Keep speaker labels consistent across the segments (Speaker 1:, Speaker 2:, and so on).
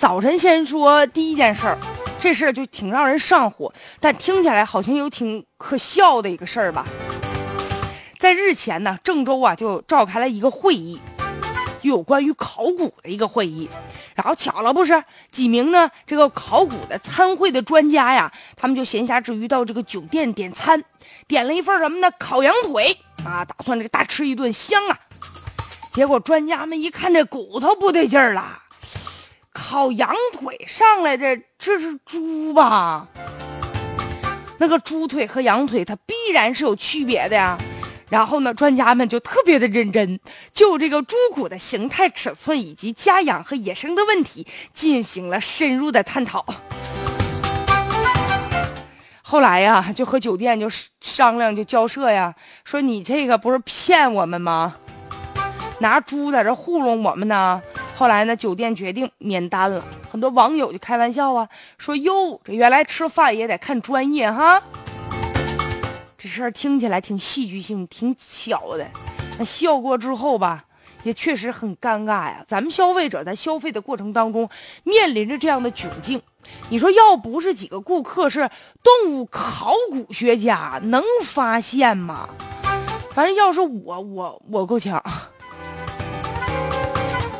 Speaker 1: 早晨先说第一件事儿，这事儿就挺让人上火，但听起来好像又挺可笑的一个事儿吧。在日前呢，郑州啊就召开了一个会议，有关于考古的一个会议。然后巧了不是，几名呢这个考古的参会的专家呀，他们就闲暇之余到这个酒店点餐，点了一份什么呢？烤羊腿啊，打算这个大吃一顿香啊。结果专家们一看这骨头不对劲儿了，烤羊腿上来这这是猪吧？那个猪腿和羊腿它必然是有区别的呀。然后呢，专家们就特别的认真，就这个猪骨的形态、尺寸以及家养和野生的问题进行了深入的探讨。后来呀，就和酒店就商量，就交涉呀，说你这个不是骗我们吗？拿猪在这糊弄我们呢？后来呢，酒店决定免单了。很多网友就开玩笑啊，说哟，这原来吃饭也得看专业哈。这事儿听起来挺戏剧性、挺巧的，那笑过之后吧，也确实很尴尬呀。咱们消费者在消费的过程当中，面临着这样的窘境，你说要不是几个顾客是动物考古学家，能发现吗？反正要是我，我我够呛。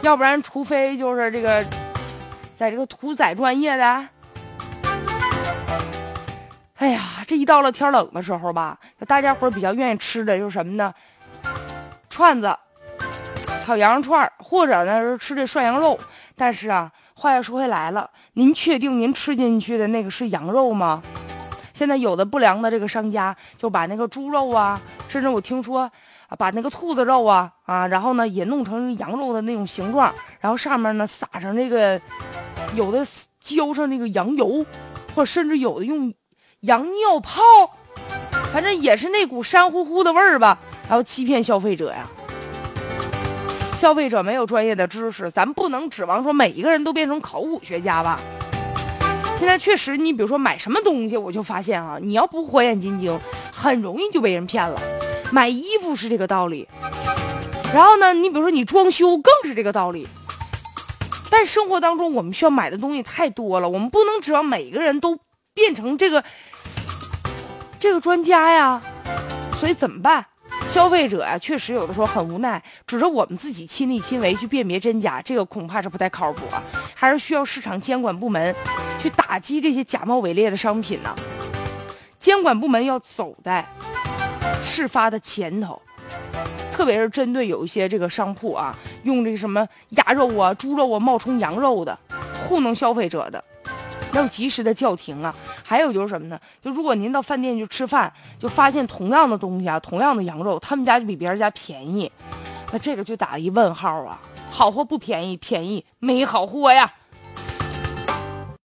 Speaker 1: 要不然，除非就是这个，在这个屠宰专业的。哎呀，这一到了天冷的时候吧，大家伙比较愿意吃的就是什么呢？串子、烤羊肉串或者呢是吃这涮羊肉。但是啊，话又说回来了，您确定您吃进去的那个是羊肉吗？现在有的不良的这个商家就把那个猪肉啊，甚至我听说，把那个兔子肉啊啊，然后呢也弄成羊肉的那种形状，然后上面呢撒上这个，有的浇上那个羊油，或甚至有的用。羊尿泡，反正也是那股膻乎乎的味儿吧，然后欺骗消费者呀。消费者没有专业的知识，咱不能指望说每一个人都变成考古学家吧。现在确实，你比如说买什么东西，我就发现啊，你要不火眼金睛，很容易就被人骗了。买衣服是这个道理，然后呢，你比如说你装修更是这个道理。但生活当中我们需要买的东西太多了，我们不能指望每个人都变成这个。这个专家呀，所以怎么办？消费者呀，确实有的时候很无奈，指着我们自己亲力亲为去辨别真假，这个恐怕是不太靠谱啊，还是需要市场监管部门去打击这些假冒伪劣的商品呢。监管部门要走在事发的前头，特别是针对有一些这个商铺啊，用这个什么鸭肉啊、猪肉啊冒充羊肉的，糊弄消费者的。要及时的叫停啊！还有就是什么呢？就如果您到饭店去吃饭，就发现同样的东西啊，同样的羊肉，他们家就比别人家便宜，那这个就打一问号啊！好货不便宜，便宜没好货呀！